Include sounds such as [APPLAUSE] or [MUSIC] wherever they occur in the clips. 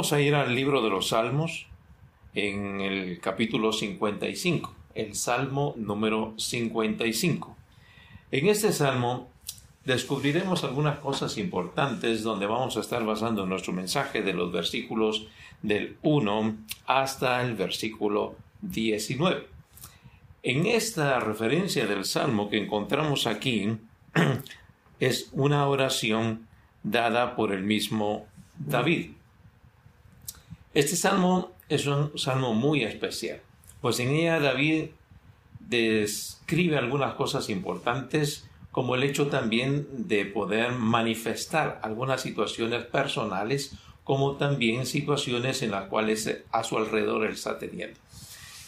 Vamos a ir al libro de los Salmos en el capítulo 55, el Salmo número 55. En este Salmo descubriremos algunas cosas importantes donde vamos a estar basando nuestro mensaje de los versículos del 1 hasta el versículo 19. En esta referencia del Salmo que encontramos aquí [CLEARS THROAT] es una oración dada por el mismo David. Este salmo es un salmo muy especial, pues en ella David describe algunas cosas importantes como el hecho también de poder manifestar algunas situaciones personales como también situaciones en las cuales a su alrededor él está teniendo.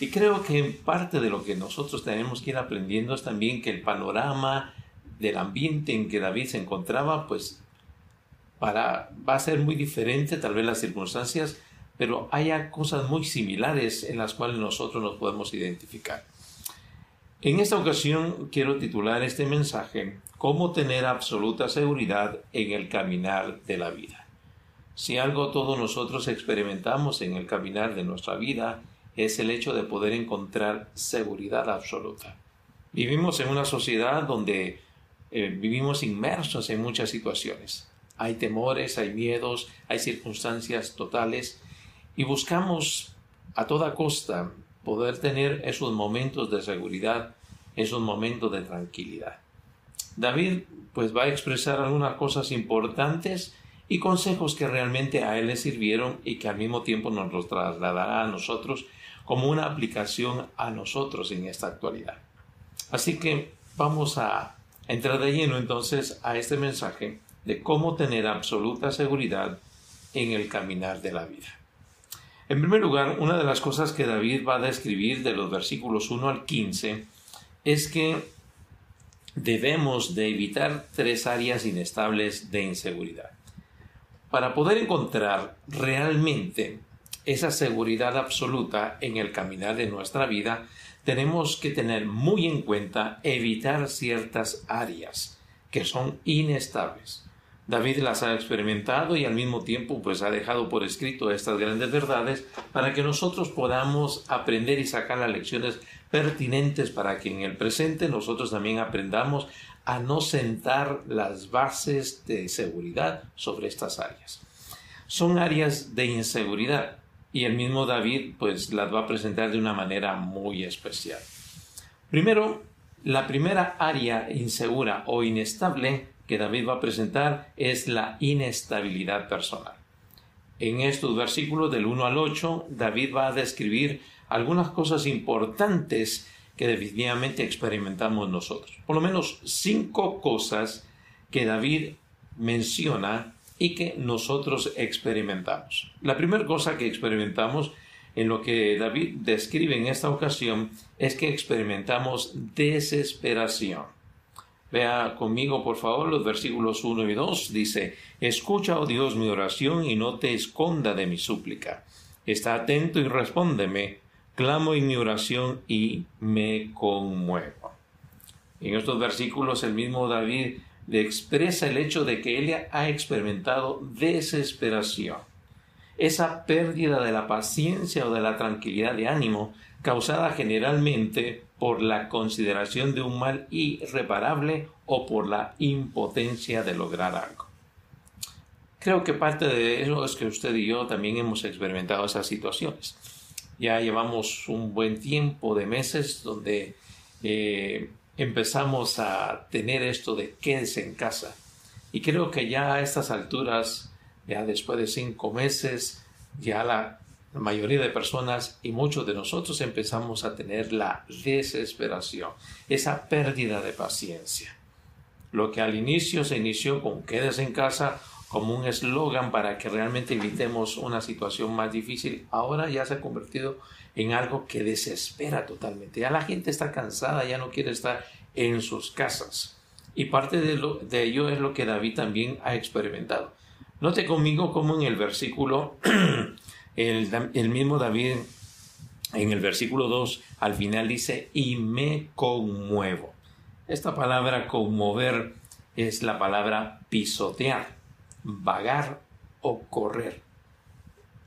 Y creo que parte de lo que nosotros tenemos que ir aprendiendo es también que el panorama del ambiente en que David se encontraba, pues para, va a ser muy diferente, tal vez las circunstancias pero haya cosas muy similares en las cuales nosotros nos podemos identificar. En esta ocasión quiero titular este mensaje Cómo tener absoluta seguridad en el caminar de la vida. Si algo todos nosotros experimentamos en el caminar de nuestra vida es el hecho de poder encontrar seguridad absoluta. Vivimos en una sociedad donde eh, vivimos inmersos en muchas situaciones. Hay temores, hay miedos, hay circunstancias totales y buscamos a toda costa poder tener esos momentos de seguridad, esos momentos de tranquilidad. David pues va a expresar algunas cosas importantes y consejos que realmente a él le sirvieron y que al mismo tiempo nos los trasladará a nosotros como una aplicación a nosotros en esta actualidad. Así que vamos a entrar de lleno entonces a este mensaje de cómo tener absoluta seguridad en el caminar de la vida. En primer lugar, una de las cosas que David va a describir de los versículos 1 al 15 es que debemos de evitar tres áreas inestables de inseguridad. Para poder encontrar realmente esa seguridad absoluta en el caminar de nuestra vida, tenemos que tener muy en cuenta evitar ciertas áreas que son inestables. David las ha experimentado y al mismo tiempo pues ha dejado por escrito estas grandes verdades para que nosotros podamos aprender y sacar las lecciones pertinentes para que en el presente nosotros también aprendamos a no sentar las bases de seguridad sobre estas áreas. Son áreas de inseguridad y el mismo David pues las va a presentar de una manera muy especial. Primero, la primera área insegura o inestable que David va a presentar es la inestabilidad personal. En estos versículos del 1 al 8, David va a describir algunas cosas importantes que definitivamente experimentamos nosotros. Por lo menos cinco cosas que David menciona y que nosotros experimentamos. La primera cosa que experimentamos en lo que David describe en esta ocasión es que experimentamos desesperación. Vea conmigo, por favor, los versículos 1 y 2. Dice, Escucha, oh Dios, mi oración y no te esconda de mi súplica. Está atento y respóndeme. Clamo en mi oración y me conmuevo. En estos versículos el mismo David le expresa el hecho de que él ha experimentado desesperación. Esa pérdida de la paciencia o de la tranquilidad de ánimo causada generalmente por la consideración de un mal irreparable o por la impotencia de lograr algo. Creo que parte de eso es que usted y yo también hemos experimentado esas situaciones. Ya llevamos un buen tiempo de meses donde eh, empezamos a tener esto de quédese en casa. Y creo que ya a estas alturas, ya después de cinco meses, ya la la mayoría de personas y muchos de nosotros empezamos a tener la desesperación, esa pérdida de paciencia. Lo que al inicio se inició con quedes en casa como un eslogan para que realmente evitemos una situación más difícil, ahora ya se ha convertido en algo que desespera totalmente. Ya la gente está cansada, ya no quiere estar en sus casas. Y parte de, de ello es lo que David también ha experimentado. Note conmigo cómo en el versículo [CLEARS THROAT] El, mismo David en el versículo 2 al final dice, y me conmuevo. Esta palabra conmover es la palabra pisotear, vagar o correr.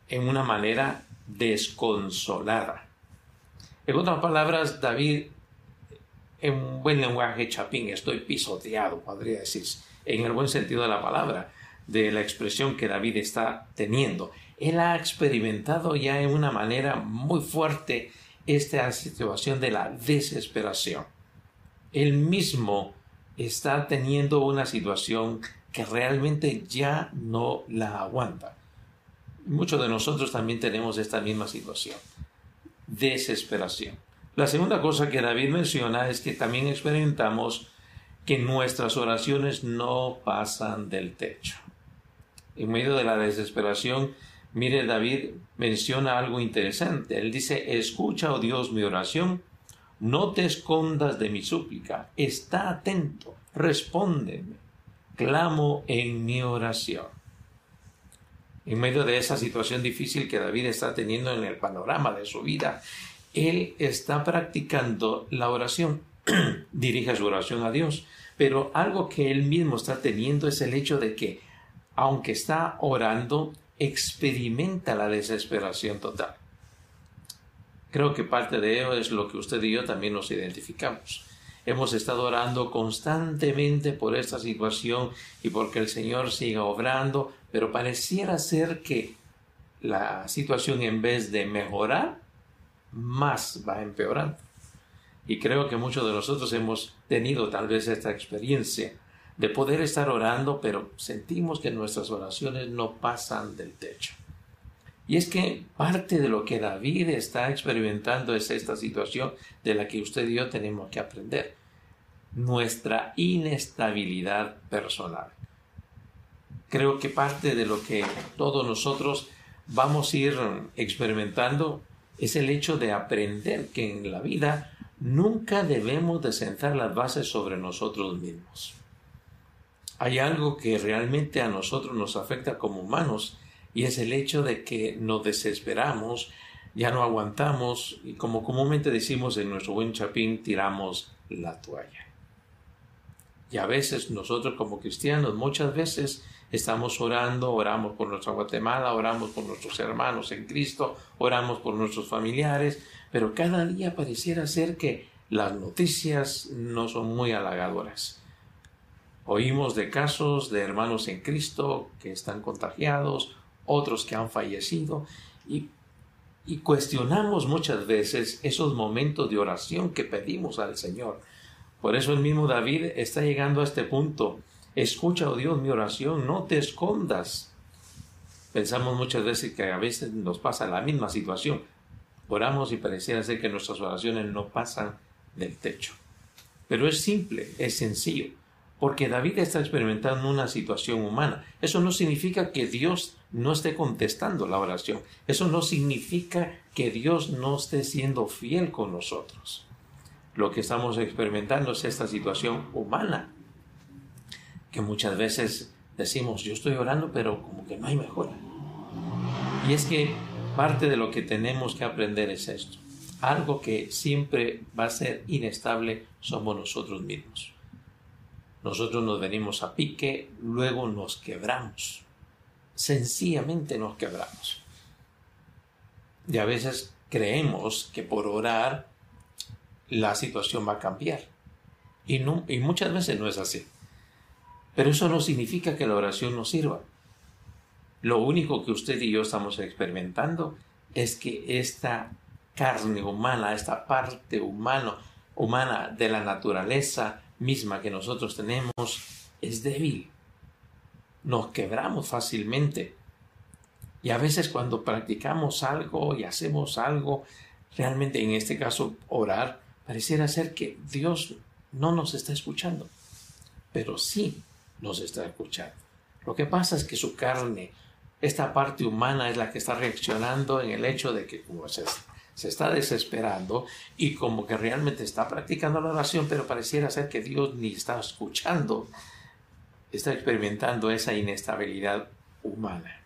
en una manera desconsolada. En otras palabras, David, en buen lenguaje chapín, estoy pisoteado, podría decirse, en el buen sentido de la palabra, de la expresión que David está teniendo. Él ha experimentado ya en una manera muy fuerte esta situación de la desesperación. Él mismo está teniendo una situación que realmente ya no la aguanta. Muchos de nosotros también tenemos esta misma situación. Desesperación. La segunda cosa que David menciona es que también experimentamos que nuestras oraciones no pasan del techo. En medio de la desesperación, mire, David menciona algo interesante. Él dice, escucha, oh Dios, mi oración, no te escondas de mi súplica, está atento, respóndeme, clamo en mi oración. En medio de esa situación difícil que David está teniendo en el panorama de su vida, él está practicando la oración, [CLEARS THROAT] dirige su oración a Dios, pero algo que él mismo está teniendo es el hecho de que, aunque está orando, experimenta la desesperación total. Creo que parte de ello es lo que usted y yo también nos identificamos. Hemos estado orando constantemente por esta situación y porque el Señor siga obrando, pero pareciera ser que la situación en vez de mejorar, más va empeorando. Y creo que muchos de nosotros hemos tenido tal vez esta experiencia de poder estar orando, pero sentimos que nuestras oraciones no pasan del techo. Y es que parte de lo que David está experimentando es esta situación de la que usted y yo tenemos que aprender. Nuestra inestabilidad personal. Creo que parte de lo que todos nosotros vamos a ir experimentando es el hecho de aprender que en la vida nunca debemos de sentar las bases sobre nosotros mismos. Hay algo que realmente a nosotros nos afecta como humanos y es el hecho de que nos desesperamos, ya no aguantamos y como comúnmente decimos en nuestro buen chapín, tiramos la toalla. Y a veces nosotros como cristianos muchas veces estamos orando, oramos por nuestra Guatemala, oramos por nuestros hermanos en Cristo, oramos por nuestros familiares, pero cada día pareciera ser que las noticias no son muy halagadoras. Oímos de casos de hermanos en Cristo que están contagiados, otros que han fallecido y, cuestionamos muchas veces esos momentos de oración que pedimos al Señor. Por eso el mismo David está llegando a este punto Escucha, oh Dios, mi oración, no te escondas. Pensamos muchas veces que a veces nos pasa la misma situación. Oramos y pareciera ser que nuestras oraciones no pasan del techo. Pero es simple, es sencillo, porque David está experimentando una situación humana. Eso no significa que Dios no esté contestando la oración. Eso no significa que Dios no esté siendo fiel con nosotros. Lo que estamos experimentando es esta situación humana que muchas veces decimos, yo estoy orando, pero como que no hay mejora. Y es que parte de lo que tenemos que aprender es esto. Algo que siempre va a ser inestable somos nosotros mismos. Nosotros nos venimos a pique, luego nos quebramos. Sencillamente nos quebramos. Y a veces creemos que por orar la situación va a cambiar. Y, y muchas veces no es así. Pero eso no significa que la oración no sirva. Lo único que usted y yo estamos experimentando es que esta carne humana, esta parte humano, humana de la naturaleza misma que nosotros tenemos, es débil. Nos quebramos fácilmente. Y a veces cuando practicamos algo y hacemos algo, realmente en este caso orar, pareciera ser que Dios no nos está escuchando. Pero sí nos está escuchando. Lo que pasa es que su carne, esta parte humana es la que está reaccionando en el hecho de que como se, se está desesperando y como que realmente está practicando la oración, pero pareciera ser que Dios ni está escuchando, está experimentando esa inestabilidad humana.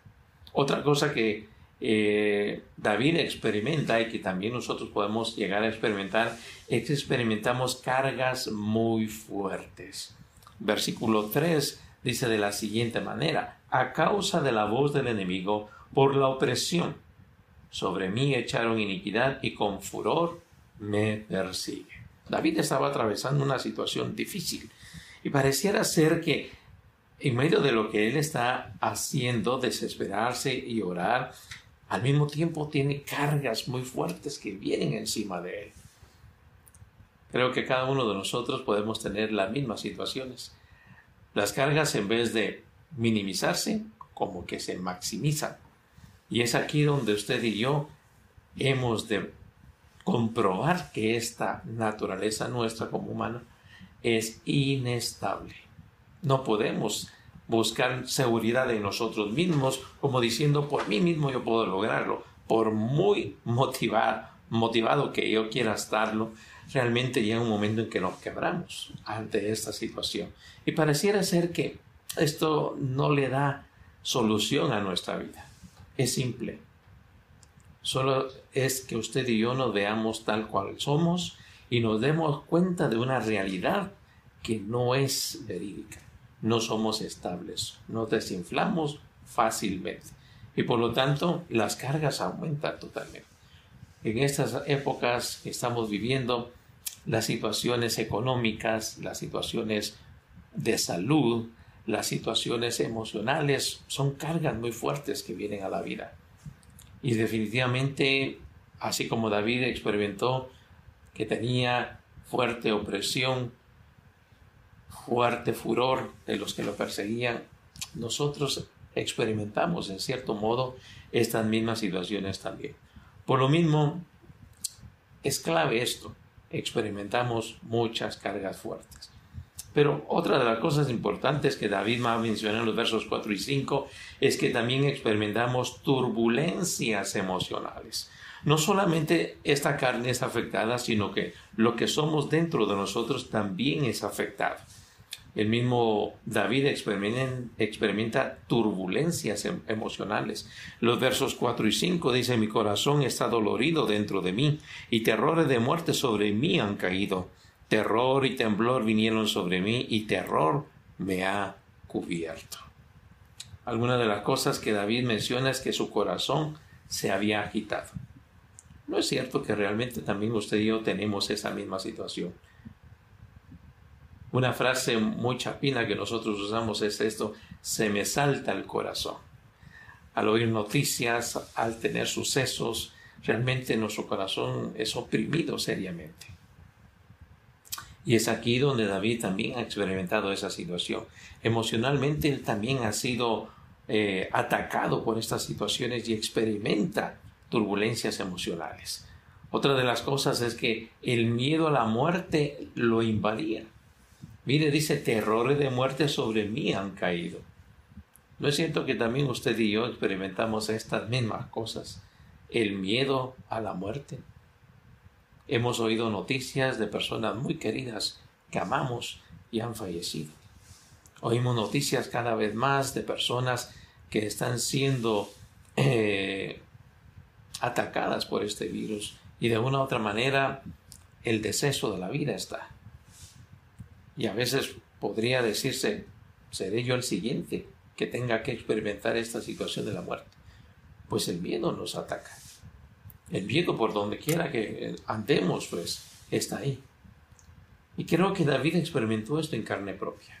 Otra cosa que eh, David experimenta y que también nosotros podemos llegar a experimentar es que experimentamos cargas muy fuertes. Versículo 3 dice de la siguiente manera, a causa de la voz del enemigo, por la opresión. Sobre mí echaron iniquidad y con furor me persigue. David estaba atravesando una situación difícil y pareciera ser que en medio de lo que él está haciendo, desesperarse y orar, al mismo tiempo tiene cargas muy fuertes que vienen encima de él. Creo que cada uno de nosotros podemos tener las mismas situaciones. Las cargas en vez de minimizarse, como que se maximizan. Y es aquí donde usted y yo hemos de comprobar que esta naturaleza nuestra como humana es inestable. No podemos buscar seguridad en nosotros mismos como diciendo por mí mismo yo puedo lograrlo. Por muy motivado, que yo quiera estarlo, realmente llega un momento en que nos quebramos ante esta situación. Y pareciera ser que esto no le da solución a nuestra vida. Es simple. Solo es que usted y yo nos veamos tal cual somos y nos demos cuenta de una realidad que no es verídica. No somos estables, nos desinflamos fácilmente y por lo tanto las cargas aumentan totalmente. En estas épocas que estamos viviendo, las situaciones económicas, las situaciones de salud, las situaciones emocionales son cargas muy fuertes que vienen a la vida. Y definitivamente, así como David experimentó que tenía fuerte opresión, fuerte furor de los que lo perseguían, nosotros experimentamos en cierto modo estas mismas situaciones también. Por lo mismo, es clave esto, experimentamos muchas cargas fuertes. Pero otra de las cosas importantes que David va a mencionar en los versos 4 y 5 es que también experimentamos turbulencias emocionales. No solamente esta carne es afectada, sino que lo que somos dentro de nosotros también es afectado. El mismo David experimenta, turbulencias em, emocionales. Los versos 4 y 5 dice, mi corazón está dolorido dentro de mí y terrores de muerte sobre mí han caído. Terror y temblor vinieron sobre mí y terror me ha cubierto. Alguna de las cosas que David menciona es que su corazón se había agitado. No es cierto que realmente también usted y yo tenemos esa misma situación. Una frase muy chapina que nosotros usamos es esto, se me salta el corazón. Al oír noticias, al tener sucesos, realmente nuestro corazón es oprimido seriamente. Y es aquí donde David también ha experimentado esa situación. Emocionalmente él también ha sido eh, atacado por estas situaciones y experimenta turbulencias emocionales. Otra de las cosas es que el miedo a la muerte lo invadía. Mire, dice, terrores de muerte sobre mí han caído. ¿No es cierto que también usted y yo experimentamos estas mismas cosas? El miedo a la muerte. Hemos oído noticias de personas muy queridas que amamos y han fallecido. Oímos noticias cada vez más de personas que están siendo eh, atacadas por este virus y de una u otra manera el deceso de la vida está. Y a veces podría decirse, seré yo el siguiente que tenga que experimentar esta situación de la muerte. Pues el miedo nos ataca. El miedo por donde quiera que andemos, pues, está ahí. Y creo que David experimentó esto en carne propia.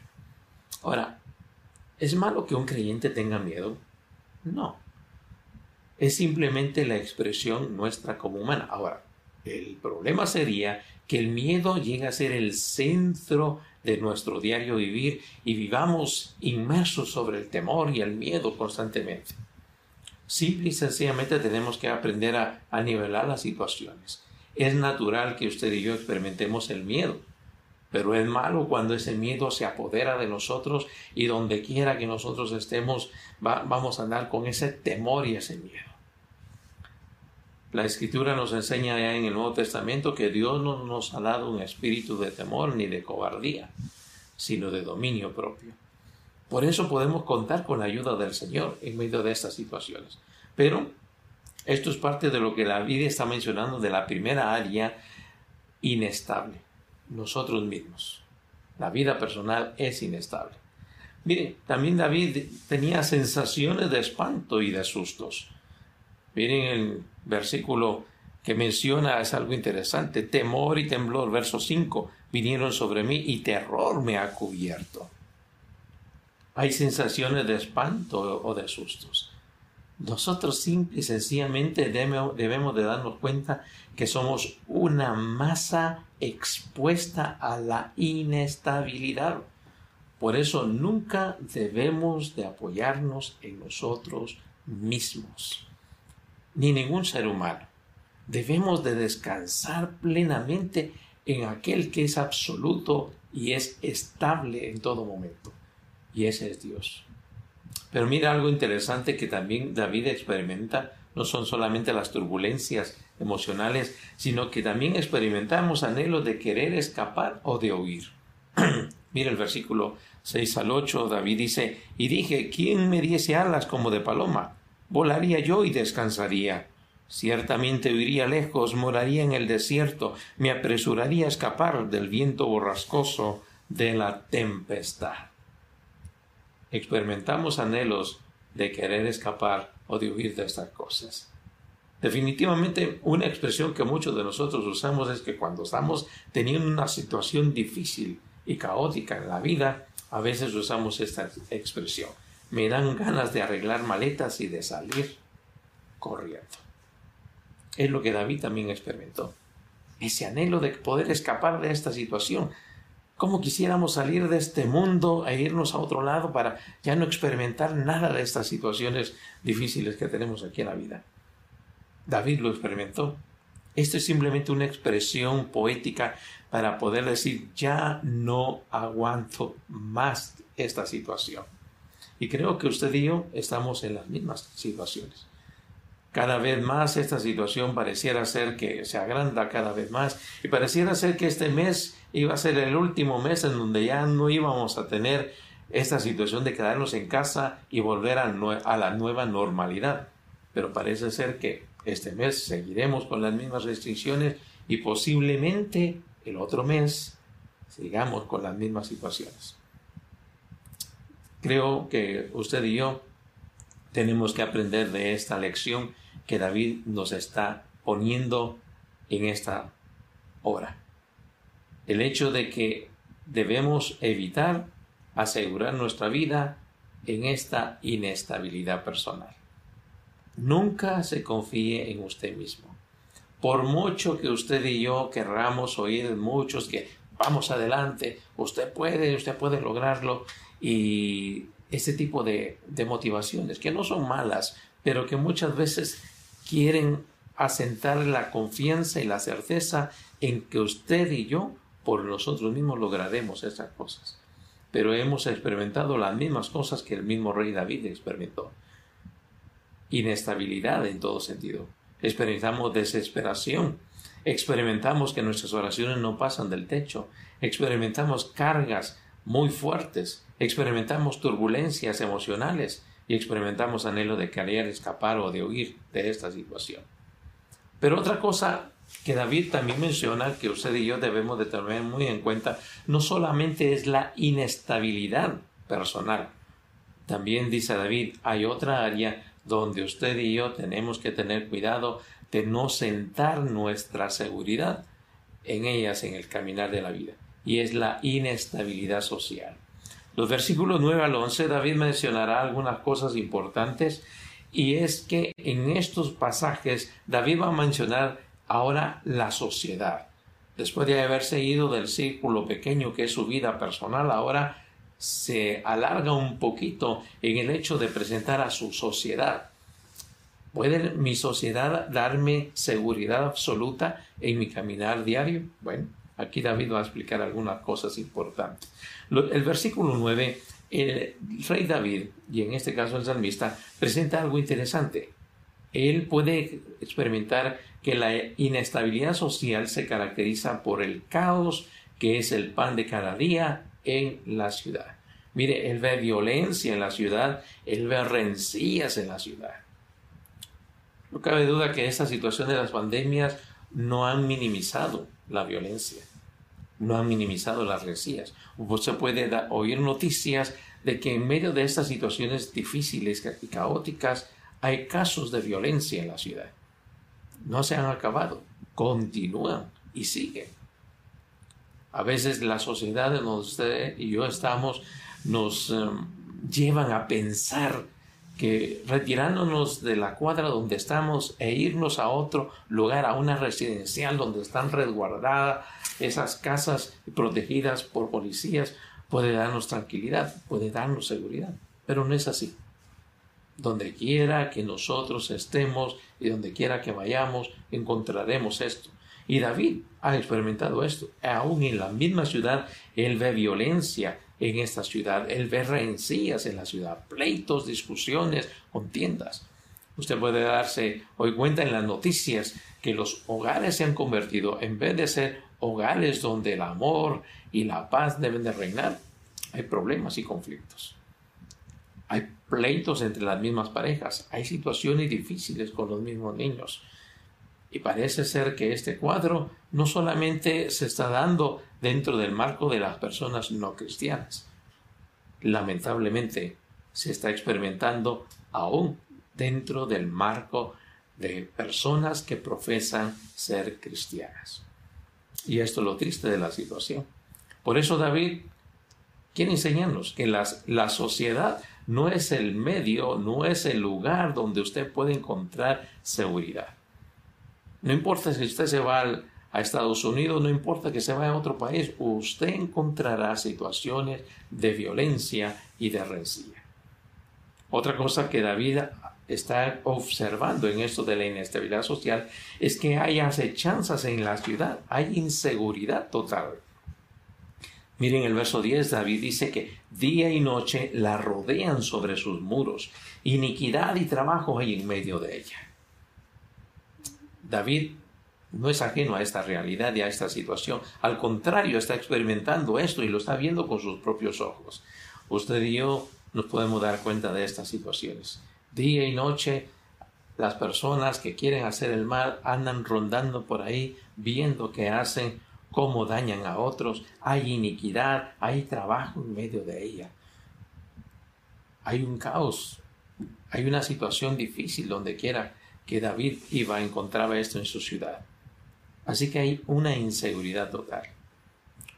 Ahora, ¿es malo que un creyente tenga miedo? No. Es simplemente la expresión nuestra como humana. Ahora, el problema sería que el miedo llegue a ser el centro de nuestro diario vivir y vivamos inmersos sobre el temor y el miedo constantemente. Simple y sencillamente tenemos que aprender a, nivelar las situaciones. Es natural que usted y yo experimentemos el miedo, pero es malo cuando ese miedo se apodera de nosotros y donde quiera que nosotros estemos vamos a andar con ese temor y ese miedo. La escritura nos enseña ya en el Nuevo Testamento que Dios no nos ha dado un espíritu de temor ni de cobardía, sino de dominio propio. Por eso podemos contar con la ayuda del Señor en medio de estas situaciones. Pero esto es parte de lo que la vida está mencionando de la primera área inestable, nosotros mismos. La vida personal es inestable. Mire, también David tenía sensaciones de espanto y de sustos. Miren el versículo que menciona, es algo interesante. Temor y temblor, verso 5, vinieron sobre mí y terror me ha cubierto. Hay sensaciones de espanto o de sustos. Nosotros simple y sencillamente debemos de darnos cuenta que somos una masa expuesta a la inestabilidad. Por eso nunca debemos de apoyarnos en nosotros mismos, ni ningún ser humano. Debemos de descansar plenamente en aquel que es absoluto y es estable en todo momento. Y ese es Dios. Pero mira algo interesante que también David experimenta, no son solamente las turbulencias emocionales, sino que también experimentamos anhelos de querer escapar o de huir. [CLEARS THROAT] mira el versículo 6 al 8, David dice, y dije, ¿quién me diese alas como de paloma? Volaría yo y descansaría. Ciertamente huiría lejos, moraría en el desierto, me apresuraría a escapar del viento borrascoso de la tempestad experimentamos anhelos de querer escapar o de huir de estas cosas. Definitivamente una expresión que muchos de nosotros usamos es que cuando estamos teniendo una situación difícil y caótica en la vida, a veces usamos esta expresión. Me dan ganas de arreglar maletas y de salir corriendo. Es lo que David también experimentó. Ese anhelo de poder escapar de esta situación, ¿Cómo quisiéramos salir de este mundo e irnos a otro lado para ya no experimentar nada de estas situaciones difíciles que tenemos aquí en la vida? David lo experimentó. Esto es simplemente una expresión poética para poder decir, ya no aguanto más esta situación. Y creo que usted y yo estamos en las mismas situaciones. Cada vez más esta situación pareciera ser que se agranda cada vez más y pareciera ser que este mes iba a ser el último mes en donde ya no íbamos a tener esta situación de quedarnos en casa y volver a, la nueva normalidad. Pero parece ser que este mes seguiremos con las mismas restricciones y posiblemente el otro mes sigamos con las mismas situaciones. Creo que usted y yo tenemos que aprender de esta lección que David nos está poniendo en esta hora. El hecho de que debemos evitar asegurar nuestra vida en esta inestabilidad personal. Nunca se confíe en usted mismo. Por mucho que usted y yo querramos oír muchos que vamos adelante, usted puede, usted puede lograrlo y este tipo de, de motivaciones que no son malas, pero que muchas veces quieren asentar la confianza y la certeza en que usted y yo por nosotros mismos lograremos esas cosas. Pero hemos experimentado las mismas cosas que el mismo rey David experimentó. Inestabilidad en todo sentido. Experimentamos desesperación. Experimentamos que nuestras oraciones no pasan del techo. Experimentamos cargas muy fuertes. Experimentamos turbulencias emocionales y experimentamos anhelo de querer escapar o de huir de esta situación. Pero otra cosa que David también menciona que usted y yo debemos de tener muy en cuenta, no solamente es la inestabilidad personal, también dice David, hay otra área donde usted y yo tenemos que tener cuidado de no sentar nuestra seguridad en ellas en el caminar de la vida, y es la inestabilidad social. Los versículos 9 al 11, David mencionará algunas cosas importantes y es que en estos pasajes David va a mencionar ahora la sociedad. Después de haberse ido del círculo pequeño que es su vida personal, ahora se alarga un poquito en el hecho de presentar a su sociedad. ¿Puede mi sociedad darme seguridad absoluta en mi caminar diario? Bueno, Aquí David va a explicar algunas cosas importantes. El versículo 9, el rey David, y en este caso el salmista, presenta algo interesante. Él puede experimentar que la inestabilidad social se caracteriza por el caos que es el pan de cada día en la ciudad. Mire, él ve violencia en la ciudad, él ve rencillas en la ciudad. No cabe duda que esta situación de las pandemias no han minimizado la violencia no han minimizado las rencillas. Usted puede oír noticias de que en medio de estas situaciones difíciles y caóticas hay casos de violencia en la ciudad. No se han acabado, continúan y siguen. A veces la sociedad en donde usted y yo estamos nos em, llevan a pensar que retirándonos de la cuadra donde estamos e irnos a otro lugar, a una residencial donde están resguardadas esas casas protegidas por policías, puede darnos tranquilidad, puede darnos seguridad. Pero no es así. Donde quiera que nosotros estemos y donde quiera que vayamos, encontraremos esto. Y David ha experimentado esto. Aún en la misma ciudad, él ve violencia, en esta ciudad. Él ve rencillas en la ciudad, pleitos, discusiones, contiendas. Usted puede darse hoy cuenta en las noticias que los hogares se han convertido, en vez de ser hogares donde el amor y la paz deben de reinar, hay problemas y conflictos. Hay pleitos entre las mismas parejas, hay situaciones difíciles con los mismos niños. Y parece ser que este cuadro no solamente se está dando dentro del marco de las personas no cristianas. Lamentablemente se está experimentando aún dentro del marco de personas que profesan ser cristianas. Y esto es lo triste de la situación. Por eso David quiere enseñarnos que la sociedad no es el medio, no es el lugar donde usted puede encontrar seguridad. No importa si usted se va a Estados Unidos, no importa que se vaya a otro país, usted encontrará situaciones de violencia y de rencilla. Otra cosa que David está observando en esto de la inestabilidad social es que hay acechanzas en la ciudad, hay inseguridad total. Miren el verso 10, David dice que día y noche la rodean sobre sus muros, iniquidad y trabajo hay en medio de ella. David no es ajeno a esta realidad y a esta situación. Al contrario, está experimentando esto y lo está viendo con sus propios ojos. Usted y yo nos podemos dar cuenta de estas situaciones. Día y noche, las personas que quieren hacer el mal andan rondando por ahí, viendo qué hacen, cómo dañan a otros. Hay iniquidad, hay trabajo en medio de ella. Hay un caos, hay una situación difícil donde quiera que David iba encontraba esto en su ciudad. Así que hay una inseguridad total.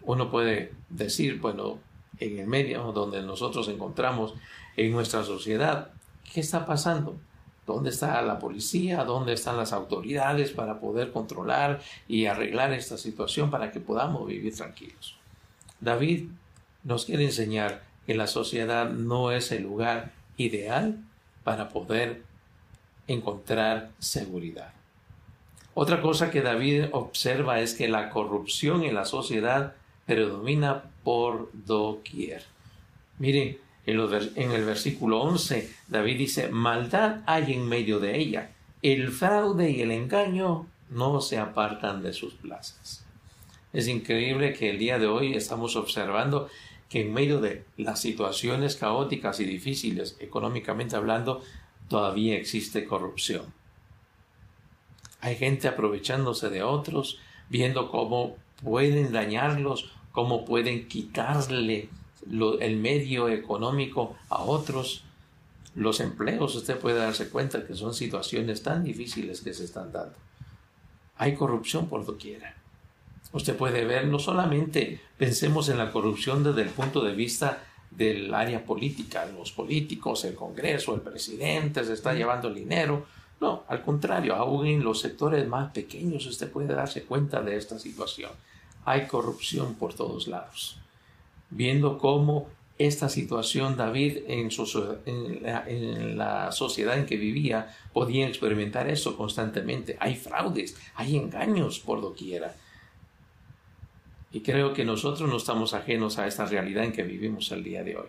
Uno puede decir, bueno, en el medio donde nosotros encontramos en nuestra sociedad, ¿qué está pasando? ¿Dónde está la policía? ¿Dónde están las autoridades para poder controlar y arreglar esta situación para que podamos vivir tranquilos? David nos quiere enseñar que la sociedad no es el lugar ideal para poder encontrar seguridad. Otra cosa que David observa es que la corrupción en la sociedad predomina por doquier. Miren, en, el versículo 11, David dice, maldad hay en medio de ella. El fraude y el engaño no se apartan de sus plazas. Es increíble que el día de hoy estamos observando que en medio de las situaciones caóticas y difíciles, económicamente hablando, todavía existe corrupción. Hay gente aprovechándose de otros, viendo cómo pueden dañarlos, cómo pueden quitarle el medio económico a otros. Los empleos, usted puede darse cuenta que son situaciones tan difíciles que se están dando. Hay corrupción por doquiera. Usted puede ver, no solamente pensemos en la corrupción desde el punto de vista del área política, los políticos, el Congreso, el presidente, se está llevando el dinero. No, al contrario, aún en los sectores más pequeños usted puede darse cuenta de esta situación. Hay corrupción por todos lados. Viendo cómo esta situación David en, en, la, sociedad en que vivía podía experimentar eso constantemente. Hay fraudes, hay engaños por doquiera. Y creo que nosotros no estamos ajenos a esta realidad en que vivimos el día de hoy.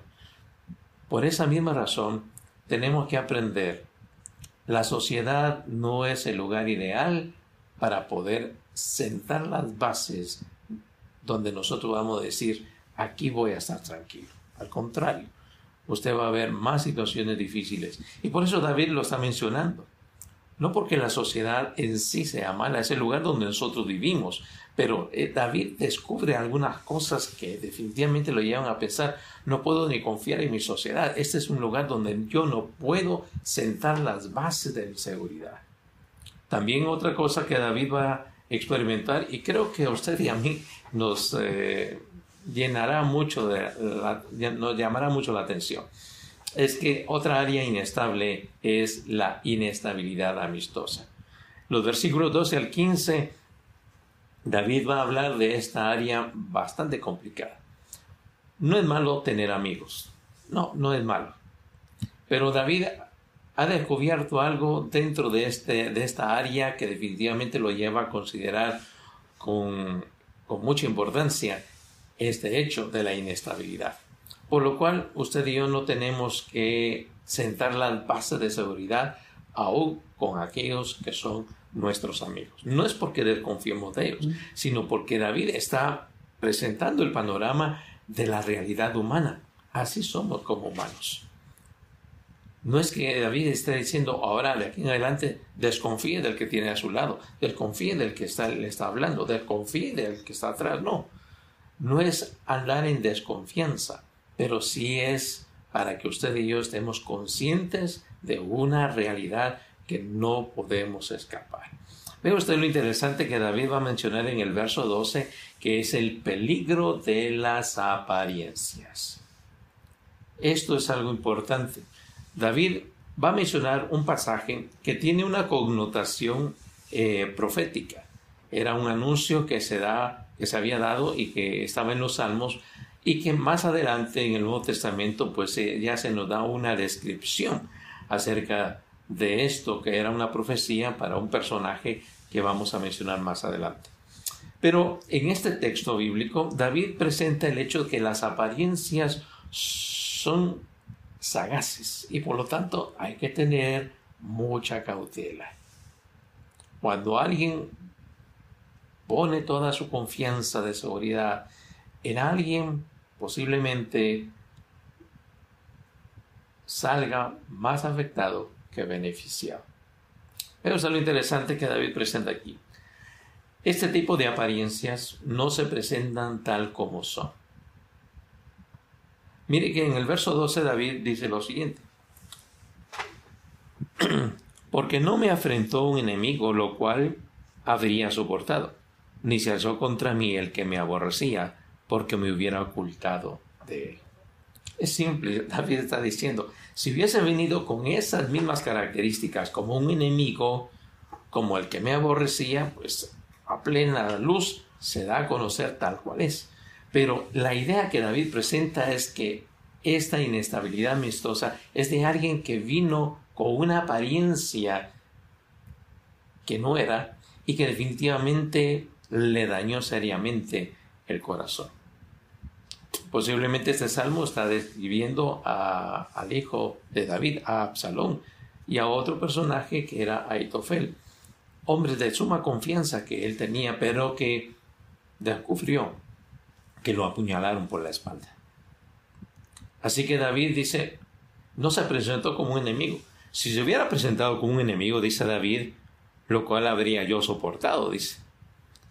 Por esa misma razón, tenemos que aprender, la sociedad no es el lugar ideal para poder sentar las bases donde nosotros vamos a decir, aquí voy a estar tranquilo. Al contrario, usted va a ver más situaciones difíciles. Y por eso David lo está mencionando. No porque la sociedad en sí sea mala, es el lugar donde nosotros vivimos. Pero eh, David descubre algunas cosas que definitivamente lo llevan a pensar, no puedo ni confiar en mi sociedad. Este es un lugar donde yo no puedo sentar las bases de mi seguridad. También otra cosa que David va a experimentar, y creo que a usted y a mí nos eh, llenará mucho nos llamará mucho la atención, es que otra área inestable es la inestabilidad amistosa. Los versículos 12 al 15 David va a hablar de esta área bastante complicada. No es malo tener amigos, no, no es malo. Pero David ha descubierto algo dentro de, este, de esta área que definitivamente lo lleva a considerar con, con mucha importancia este hecho de la inestabilidad. Por lo cual usted y yo no tenemos que sentar las bases de seguridad aún con aquellos que son nuestros amigos. No es porque desconfiemos de ellos, sino porque David está presentando el panorama de la realidad humana. Así somos como humanos. No es que David esté diciendo ahora de aquí en adelante desconfíe del que tiene a su lado, desconfíe del que está, le está hablando, desconfíe del que está atrás. No, no es andar en desconfianza, pero sí es para que usted y yo estemos conscientes de una realidad que no podemos escapar. Ve usted lo interesante que David va a mencionar en el verso 12, que es el peligro de las apariencias. Esto es algo importante. David va a mencionar un pasaje que tiene una connotación eh, profética. Era un anuncio que se, da, que se había dado y que estaba en los salmos y que más adelante en el Nuevo Testamento pues eh, ya se nos da una descripción acerca de esto que era una profecía para un personaje que vamos a mencionar más adelante. Pero en este texto bíblico, David presenta el hecho de que las apariencias son sagaces y por lo tanto hay que tener mucha cautela. Cuando alguien pone toda su confianza de seguridad en alguien, posiblemente salga más afectado que beneficiado. Pero es lo interesante que David presenta aquí. Este tipo de apariencias no se presentan tal como son. Mire que en el verso 12 David dice lo siguiente. [CLEARS THROAT] Porque no me afrentó un enemigo, lo cual habría soportado, ni se alzó contra mí el que me aborrecía, porque me hubiera ocultado de él. Es simple, David está diciendo, si hubiese venido con esas mismas características como un enemigo, como el que me aborrecía, pues a plena luz se da a conocer tal cual es. Pero la idea que David presenta es que esta inestabilidad amistosa es de alguien que vino con una apariencia que no era y que definitivamente le dañó seriamente el corazón. Posiblemente este salmo está describiendo al hijo de David, a Absalón, y a otro personaje que era Aitofel, hombre de suma confianza que él tenía, pero que descubrió que lo apuñalaron por la espalda. Así que David dice, no se presentó como un enemigo. Si se hubiera presentado como un enemigo, dice David, lo cual habría yo soportado, dice.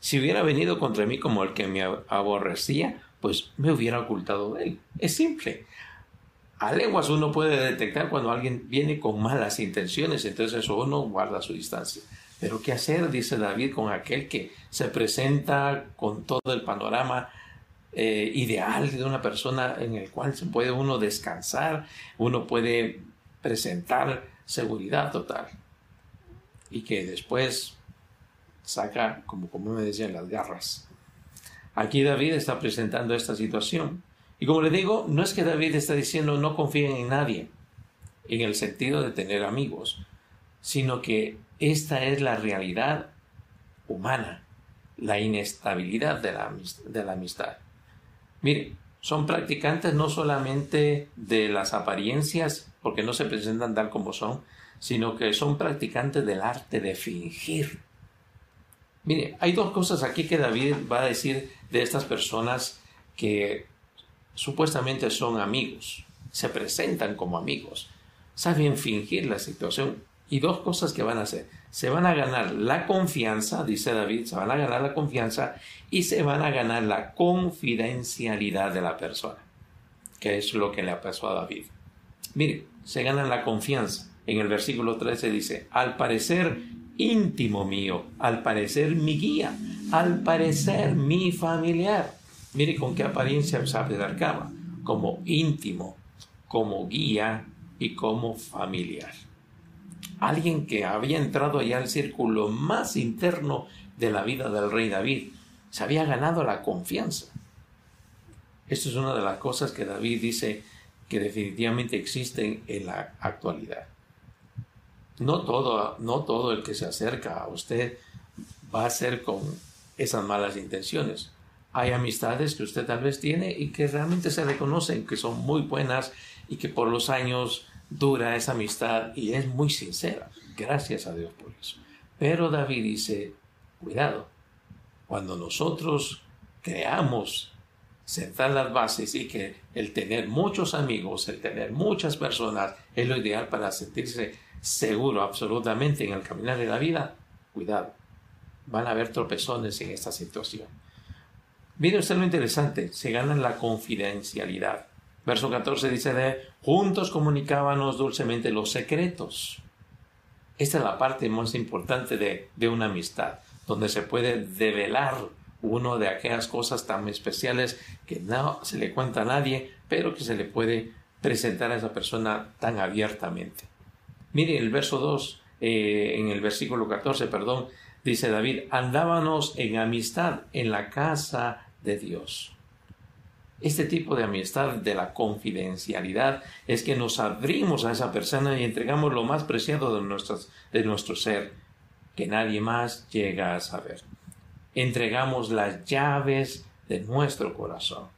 Si hubiera venido contra mí como el que me aborrecía, pues me hubiera ocultado de él. Es simple. A lenguas uno puede detectar cuando alguien viene con malas intenciones, entonces eso uno guarda su distancia. Pero ¿qué hacer, dice David, con aquel que se presenta con todo el panorama eh, ideal de una persona en el cual se puede uno descansar, uno puede presentar seguridad total y que después saca, como, me decían, las garras Aquí David está presentando esta situación. Y como le digo, no es que David está diciendo no confíen en nadie, en el sentido de tener amigos, sino que esta es la realidad humana, la inestabilidad de la, de la amistad. Mire, son practicantes no solamente de las apariencias, porque no se presentan tal como son, sino que son practicantes del arte de fingir. Mire, hay dos cosas aquí que David va a decir de estas personas que supuestamente son amigos, se presentan como amigos, saben fingir la situación Y dos cosas que van a hacer. Se van a ganar la confianza, dice David, se van a ganar la confianza y se van a ganar la confidencialidad de la persona, que es lo que le pasó a David. Mire, se ganan la confianza. En el versículo 13 dice, al parecer íntimo mío, al parecer mi guía, al parecer mi familiar. Mire con qué apariencia se acercaba, como íntimo, como guía y como familiar. Alguien que había entrado allá al círculo más interno de la vida del rey David, se había ganado la confianza. Esto es una de las cosas que David dice que definitivamente existen en la actualidad. No todo, no todo el que se acerca a usted va a ser con esas malas intenciones. Hay amistades que usted tal vez tiene y que realmente se reconocen que son muy buenas y que por los años dura esa amistad y es muy sincera. Gracias a Dios por eso. Pero David dice, cuidado, cuando nosotros creamos sentar las bases y que el tener muchos amigos, el tener muchas personas es lo ideal para sentirse seguro absolutamente en el caminar de la vida, cuidado, van a haber tropezones en esta situación. Mire usted lo interesante, se gana la confidencialidad. Verso 14 dice de, juntos comunicábamos dulcemente los secretos. Esta es la parte más importante de, de una amistad, donde se puede develar uno de aquellas cosas tan especiales que no se le cuenta a nadie, pero que se le puede presentar a esa persona tan abiertamente. Mire el verso 2, eh, en el versículo 14, perdón, dice David, andábamos en amistad en la casa de Dios. Este tipo de amistad de la confidencialidad es que nos abrimos a esa persona y entregamos lo más preciado de, nuestras, de nuestro ser, que nadie más llega a saber. Entregamos las llaves de nuestro corazón.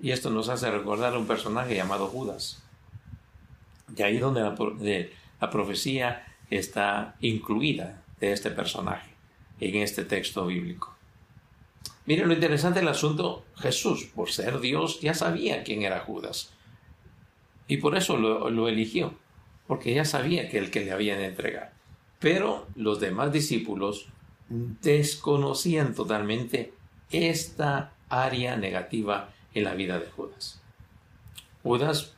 Y esto nos hace recordar a un personaje llamado Judas. Y ahí donde la, profecía está incluida de este personaje en este texto bíblico. Miren lo interesante del asunto, Jesús, por ser Dios, ya sabía quién era Judas. Y por eso lo, lo, eligió, porque ya sabía que el que le habían de entregar. Pero los demás discípulos desconocían totalmente esta área negativa en la vida de Judas. Judas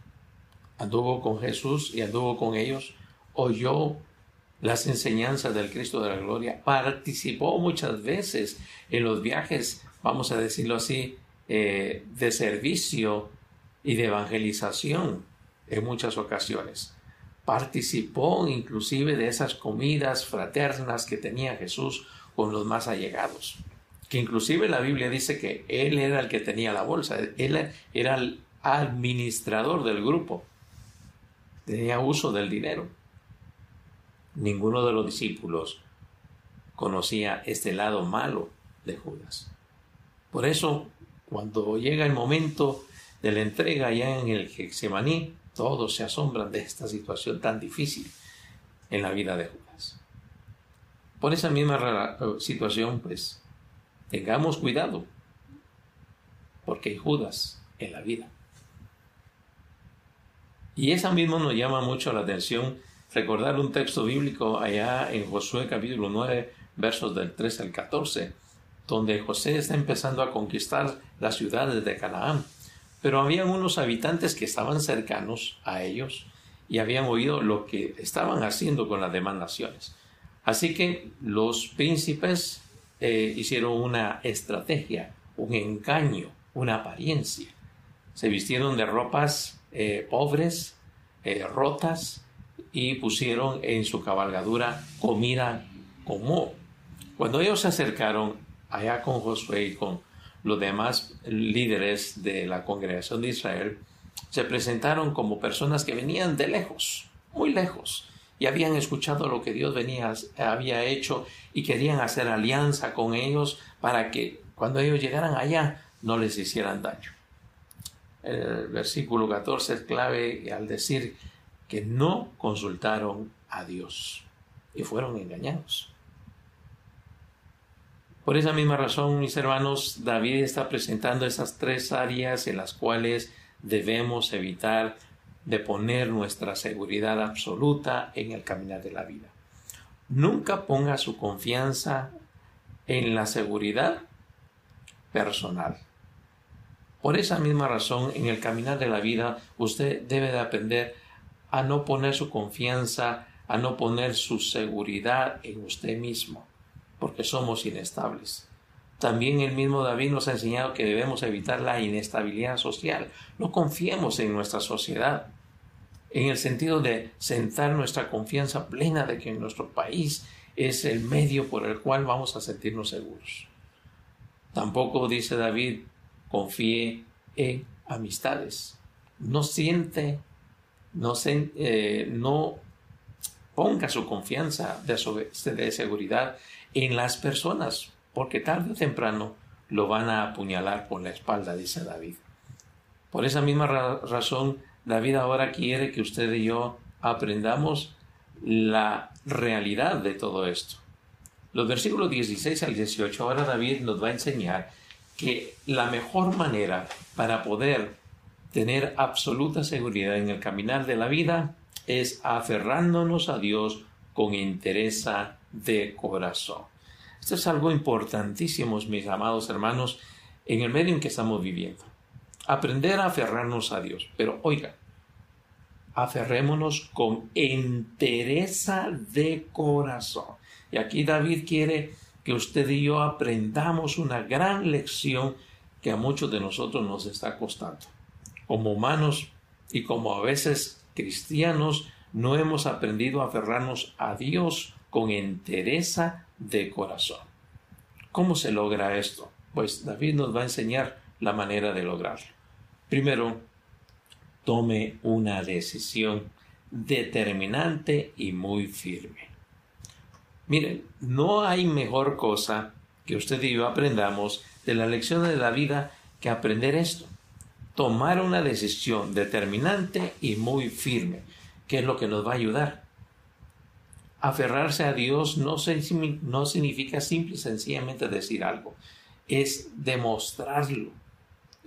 anduvo con Jesús y anduvo con ellos, oyó las enseñanzas del Cristo de la Gloria, participó muchas veces en los viajes, vamos a decirlo así, eh, de servicio y de evangelización en muchas ocasiones. Participó inclusive de esas comidas fraternas que tenía Jesús con los más allegados. Que inclusive la Biblia dice que él era el que tenía la bolsa, él era el administrador del grupo tenía uso del dinero. Ninguno de los discípulos conocía este lado malo de Judas. Por eso, cuando llega el momento de la entrega ya en el Getsemaní, todos se asombran de esta situación tan difícil en la vida de Judas. Por esa misma situación, pues, tengamos cuidado, porque hay Judas en la vida. Y esa misma nos llama mucho la atención recordar un texto bíblico allá en Josué capítulo 9, versos del 3 al 14, donde José está empezando a conquistar las ciudades de Canaán. Pero habían unos habitantes que estaban cercanos a ellos y habían oído lo que estaban haciendo con las demás naciones. Así que los príncipes eh, hicieron una estrategia, un engaño, una apariencia. Se vistieron de ropas eh, pobres, eh, rotas, y pusieron en su cabalgadura comida como. Cuando ellos se acercaron allá con Josué y con los demás líderes de la congregación de Israel, se presentaron como personas que venían de lejos, muy lejos, y habían escuchado lo que Dios venía, había hecho y querían hacer alianza con ellos para que cuando ellos llegaran allá no les hicieran daño el versículo 14 es clave al decir que no consultaron a Dios y fueron engañados. Por esa misma razón, mis hermanos, David está presentando esas tres áreas en las cuales debemos evitar de poner nuestra seguridad absoluta en el caminar de la vida. Nunca ponga su confianza en la seguridad personal. Por esa misma razón, en el caminar de la vida, usted debe de aprender a no poner su confianza, a no poner su seguridad en usted mismo, porque somos inestables. También el mismo David nos ha enseñado que debemos evitar la inestabilidad social. No confiemos en nuestra sociedad, en el sentido de sentar nuestra confianza plena de que nuestro país es el medio por el cual vamos a sentirnos seguros. Tampoco, dice David, confíe en amistades. No siente, no, eh, no ponga su confianza de, seguridad en las personas, porque tarde o temprano lo van a apuñalar por la espalda, dice David. Por esa misma razón, David ahora quiere que usted y yo aprendamos la realidad de todo esto. Los versículos 16 al 18, ahora David nos va a enseñar que la mejor manera para poder tener absoluta seguridad en el caminar de la vida es aferrándonos a Dios con interés de corazón. Esto es algo importantísimo, mis amados hermanos, en el medio en que estamos viviendo. Aprender a aferrarnos a Dios. Pero oiga, aferrémonos con entereza de corazón. Y aquí David quiere que usted y yo aprendamos una gran lección que a muchos de nosotros nos está costando. Como humanos y como a veces cristianos, no hemos aprendido a aferrarnos a Dios con entereza de corazón. ¿Cómo se logra esto? Pues David nos va a enseñar la manera de lograrlo. Primero, tome una decisión determinante y muy firme. Miren, no hay mejor cosa que usted y yo aprendamos de la lección de la vida que aprender esto. Tomar una decisión determinante y muy firme, que es lo que nos va a ayudar. Aferrarse a Dios no, no significa simple y sencillamente decir algo, es demostrarlo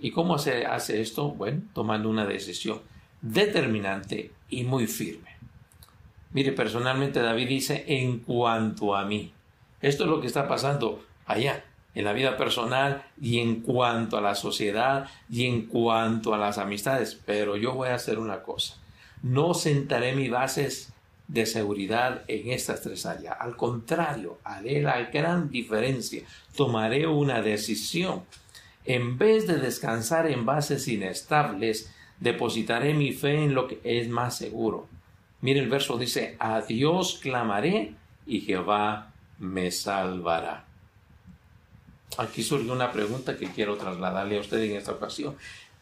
¿Y cómo se hace esto? Bueno, tomando una decisión determinante y muy firme. Mire, personalmente David dice, en cuanto a mí. Esto es lo que está pasando allá, en la vida personal y en cuanto a la sociedad y en cuanto a las amistades. Pero yo voy a hacer una cosa. No sentaré mis bases de seguridad en estas tres áreas. Al contrario, haré la gran diferencia. Tomaré una decisión en vez de descansar en bases inestables, depositaré mi fe en lo que es más seguro. Mire el verso dice, a Dios clamaré y Jehová me salvará. Aquí surge una pregunta que quiero trasladarle a usted en esta ocasión.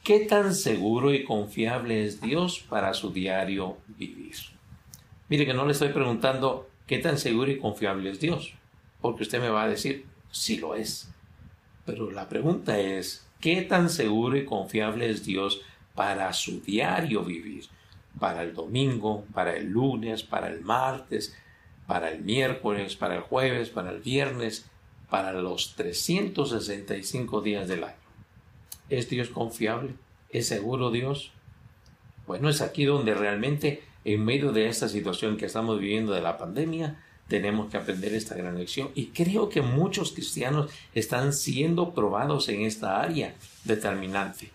¿Qué tan seguro y confiable es Dios para su diario vivir? Mire que no le estoy preguntando qué tan seguro y confiable es Dios, porque usted me va a decir, si lo es. Pero la pregunta es, ¿qué tan seguro y confiable es Dios para su diario vivir? Para el domingo, para el lunes, para el martes, para el miércoles, para el jueves, para el viernes, para los 365 días del año. ¿Es Dios confiable? ¿Es seguro Dios? Bueno, es aquí donde realmente, en medio de esta situación que estamos viviendo de la pandemia, tenemos que aprender esta gran lección. Y creo que muchos cristianos están siendo probados en esta área determinante.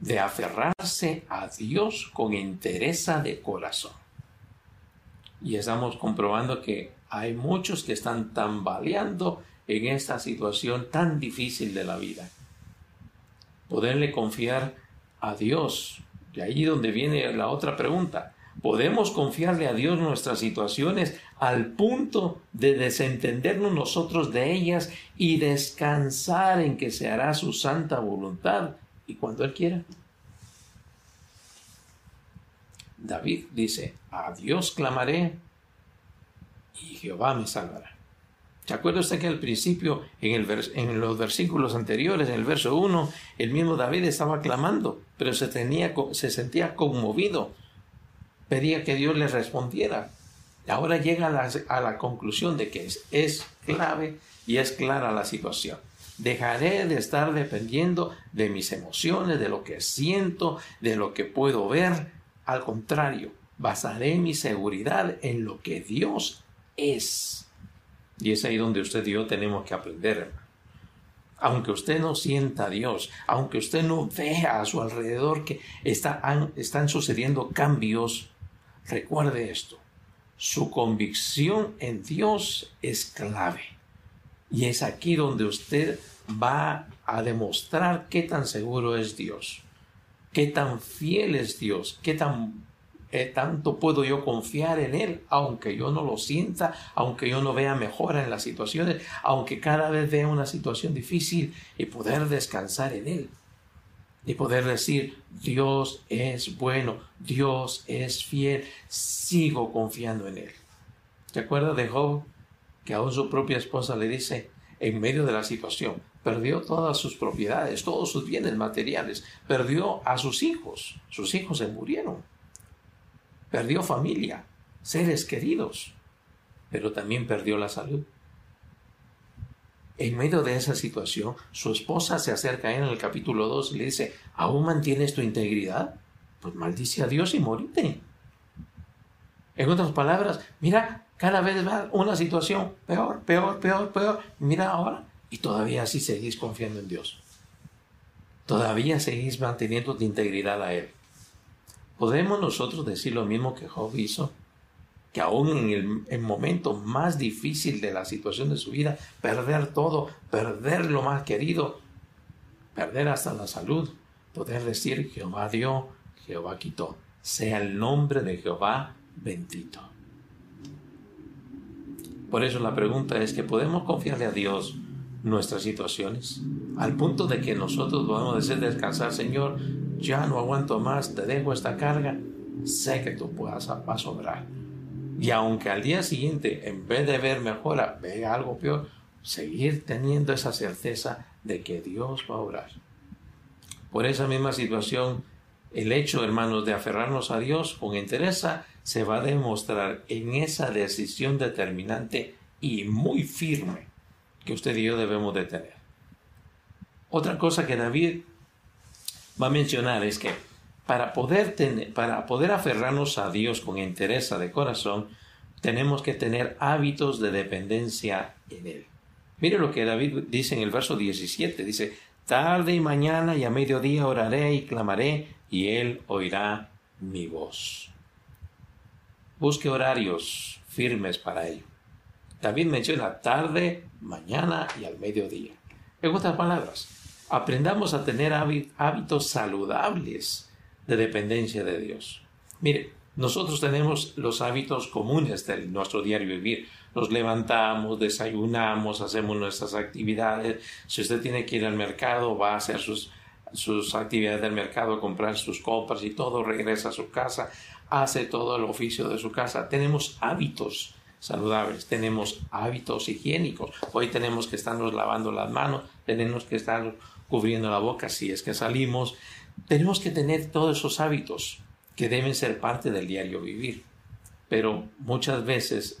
De aferrarse a Dios con entereza de corazón. Y estamos comprobando que hay muchos que están tambaleando en esta situación tan difícil de la vida. Poderle confiar a Dios. De ahí donde viene la otra pregunta. Podemos confiarle a Dios nuestras situaciones al punto de desentendernos nosotros de ellas y descansar en que se hará su santa voluntad y cuando Él quiera. David dice, a Dios clamaré y Jehová me salvará. ¿Se acuerda usted que al principio, en, los versículos anteriores, en el verso 1, el mismo David estaba clamando, pero se, tenía, se sentía conmovido pedía que Dios le respondiera. Ahora llega a la, conclusión de que es, es clave y es clara la situación. Dejaré de estar dependiendo de mis emociones, de lo que siento, de lo que puedo ver. Al contrario, basaré mi seguridad en lo que Dios es. Y es ahí donde usted y yo tenemos que aprender, Aunque usted no sienta a Dios, aunque usted no vea a su alrededor que están sucediendo cambios, recuerde esto. Su convicción en Dios es clave. Y es aquí donde usted va a demostrar qué tan seguro es Dios, qué tan fiel es Dios, qué tan eh, tanto puedo yo confiar en Él, aunque yo no lo sienta, aunque yo no vea mejora en las situaciones, aunque cada vez vea una situación difícil y poder descansar en Él. Y poder decir, Dios es bueno, Dios es fiel, sigo confiando en Él. ¿Te acuerdas de Job? Que aún su propia esposa le dice, en medio de la situación, perdió todas sus propiedades, todos sus bienes materiales, perdió a sus hijos, sus hijos se murieron perdió familia, seres queridos, pero también perdió la salud. En medio de esa situación, su esposa se acerca en el capítulo 2 y le dice, ¿aún mantienes tu integridad? Pues maldice a Dios y morite. En otras palabras, mira, cada vez va una situación peor, peor, peor, peor. Mira ahora, y todavía así seguís confiando en Dios. Todavía seguís manteniendo tu integridad a Él. ¿Podemos nosotros decir lo mismo que Job hizo? Que aún en el, momento más difícil de la situación de su vida, perder todo, perder lo más querido, perder hasta la salud, poder decir Jehová dio, Jehová quitó. Sea el nombre de Jehová bendito. Por eso la pregunta es que podemos confiarle a Dios nuestras situaciones, al punto de que nosotros podamos decir descansar, Señor, ya no aguanto más, te dejo esta carga, sé que tú puedas, a sobrar. Y aunque al día siguiente, en vez de ver mejora, vea algo peor, seguir teniendo esa certeza de que Dios va a obrar. Por esa misma situación, el hecho, hermanos, de aferrarnos a Dios con interés se va a demostrar en esa decisión determinante y muy firme que usted y yo debemos de tener. Otra cosa que David va a mencionar es que para poder, tener, para poder aferrarnos a Dios con interés de corazón, tenemos que tener hábitos de dependencia en Él. Mire lo que David dice en el verso 17. Dice, tarde y mañana y a mediodía oraré y clamaré y Él oirá mi voz. Busque horarios firmes para ello. David menciona tarde, mañana y al mediodía. En otras palabras, aprendamos a tener hábitos saludables de dependencia de Dios. Mire, nosotros tenemos los hábitos comunes de nuestro diario vivir. Nos levantamos, desayunamos, hacemos nuestras actividades. Si usted tiene que ir al mercado, va a hacer sus, sus actividades del mercado, comprar sus compras y todo, regresa a su casa, hace todo el oficio de su casa. Tenemos hábitos saludables, tenemos hábitos higiénicos. Hoy tenemos que estarnos lavando las manos, tenemos que estar cubriendo la boca si es que salimos. Tenemos que tener todos esos hábitos que deben ser parte del diario vivir. Pero muchas veces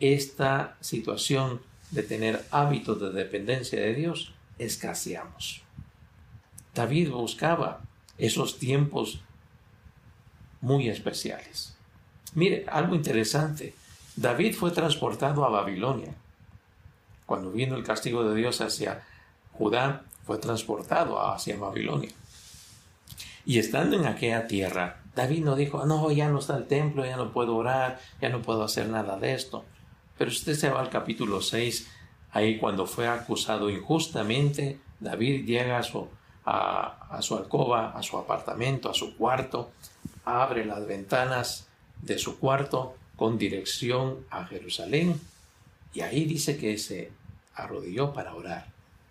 esta situación de tener hábitos de dependencia de Dios escaseamos. David buscaba esos tiempos muy especiales. Mire, algo interesante. David fue transportado a Babilonia. Cuando vino el castigo de Dios hacia Judá, fue transportado hacia Babilonia. Y estando en aquella tierra, David no dijo, no, ya no está el templo, ya no puedo orar, ya no puedo hacer nada de esto. Pero usted se va al capítulo 6, ahí cuando fue acusado injustamente, David llega a su, a, su alcoba, a su apartamento, a su cuarto, abre las ventanas de su cuarto con dirección a Jerusalén y ahí dice que se arrodilló para orar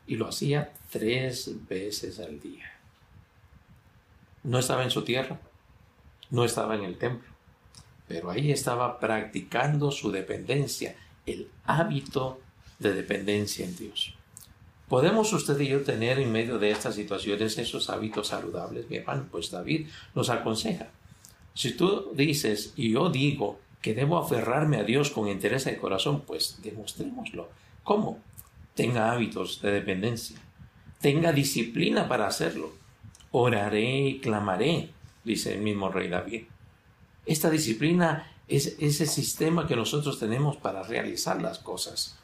y lo hacía tres veces al día. No estaba en su tierra, no estaba en el templo, pero ahí estaba practicando su dependencia, el hábito de dependencia en Dios. ¿Podemos usted y yo tener en medio de estas situaciones esos hábitos saludables? Mi hermano, pues David nos aconseja. Si tú dices y yo digo que debo aferrarme a Dios con interés de corazón, pues demostrémoslo. ¿Cómo? tenga hábitos de dependencia, tenga disciplina para hacerlo. Oraré y clamaré, dice el mismo rey David. Esta disciplina es ese sistema que nosotros tenemos para realizar las cosas.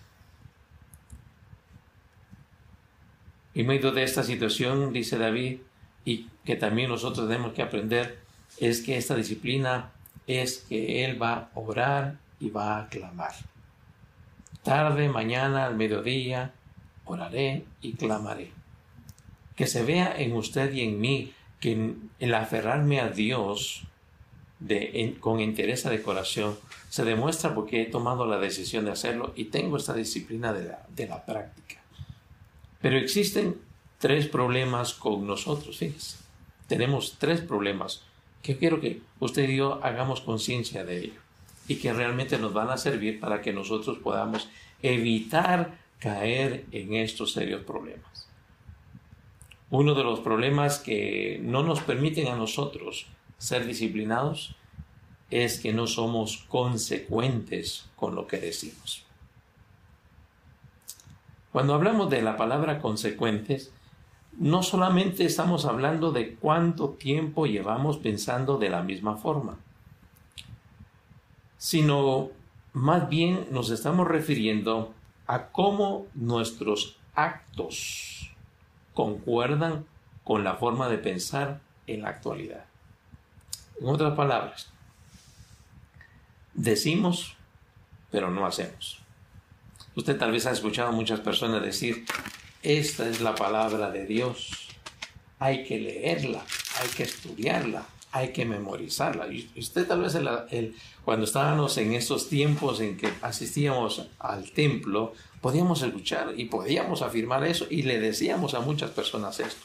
En medio de esta situación, dice David, y que también nosotros tenemos que aprender, es que esta disciplina es que Él va a orar y va a clamar. Tarde, mañana, al mediodía, oraré y clamaré. Que se vea en usted y en mí que el aferrarme a Dios de, con interés de corazón se demuestra porque he tomado la decisión de hacerlo y tengo esta disciplina de la, de la práctica. Pero existen tres problemas con nosotros, fíjense. Tenemos tres problemas que quiero que usted y yo hagamos conciencia de ello y que realmente nos van a servir para que nosotros podamos evitar caer en estos serios problemas. Uno de los problemas que no nos permiten a nosotros ser disciplinados es que no somos consecuentes con lo que decimos. Cuando hablamos de la palabra consecuentes, no solamente estamos hablando de cuánto tiempo llevamos pensando de la misma forma, sino más bien nos estamos refiriendo a cómo nuestros actos concuerdan con la forma de pensar en la actualidad. En otras palabras, decimos, pero no hacemos. Usted tal vez ha escuchado a muchas personas decir, esta es la palabra de Dios, hay que leerla, hay que estudiarla, hay que memorizarla. Y usted tal vez cuando estábamos en esos tiempos en que asistíamos al templo, podíamos escuchar y podíamos afirmar eso y le decíamos a muchas personas esto.